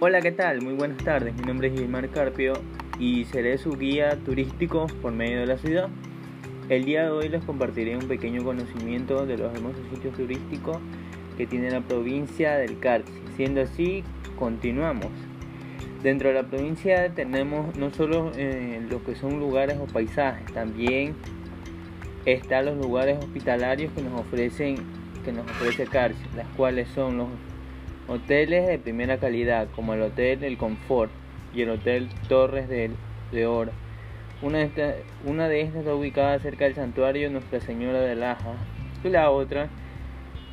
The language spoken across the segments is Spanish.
Hola, ¿qué tal? Muy buenas tardes. Mi nombre es Gilmar Carpio y seré su guía turístico por medio de la ciudad. El día de hoy les compartiré un pequeño conocimiento de los hermosos sitios turísticos que tiene la provincia del Carchi. Siendo así, continuamos. Dentro de la provincia tenemos no solo eh, lo que son lugares o paisajes, también están los lugares hospitalarios que nos ofrecen que nos ofrece Carchi, las cuales son los Hoteles de primera calidad como el Hotel El Confort y el Hotel Torres de, de Oro. Una de, una de estas está ubicada cerca del santuario Nuestra Señora de Laja y la otra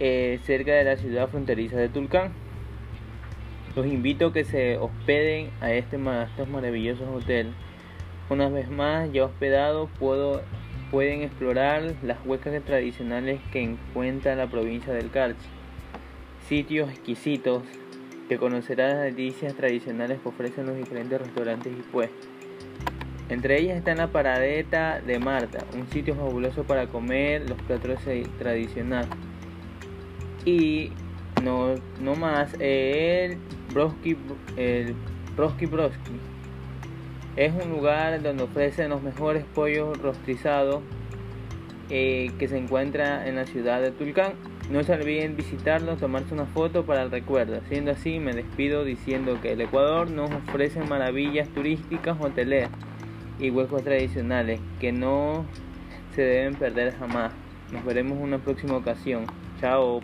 eh, cerca de la ciudad fronteriza de Tulcán. Los invito a que se hospeden a, este, estos maravillosos hoteles. Una vez más, ya hospedado, puedo, pueden explorar las huecas tradicionales que encuentra la provincia del Carchi sitios exquisitos que conocerás las delicias tradicionales que ofrecen los diferentes restaurantes y pues. Entre ellas está la Paradeta de Marta, un sitio fabuloso para comer los platos tradicionales. Y no, no más, el Broski, el Broski Broski. Es un lugar donde ofrecen los mejores pollos rostrizados eh, que se encuentra en la ciudad de Tulcán. No se olviden visitarlo, tomarse una foto para el recuerdo. Siendo así, me despido diciendo que el Ecuador nos ofrece maravillas turísticas hoteleras y huecos tradicionales que no se deben perder jamás. Nos veremos en una próxima ocasión. Chao.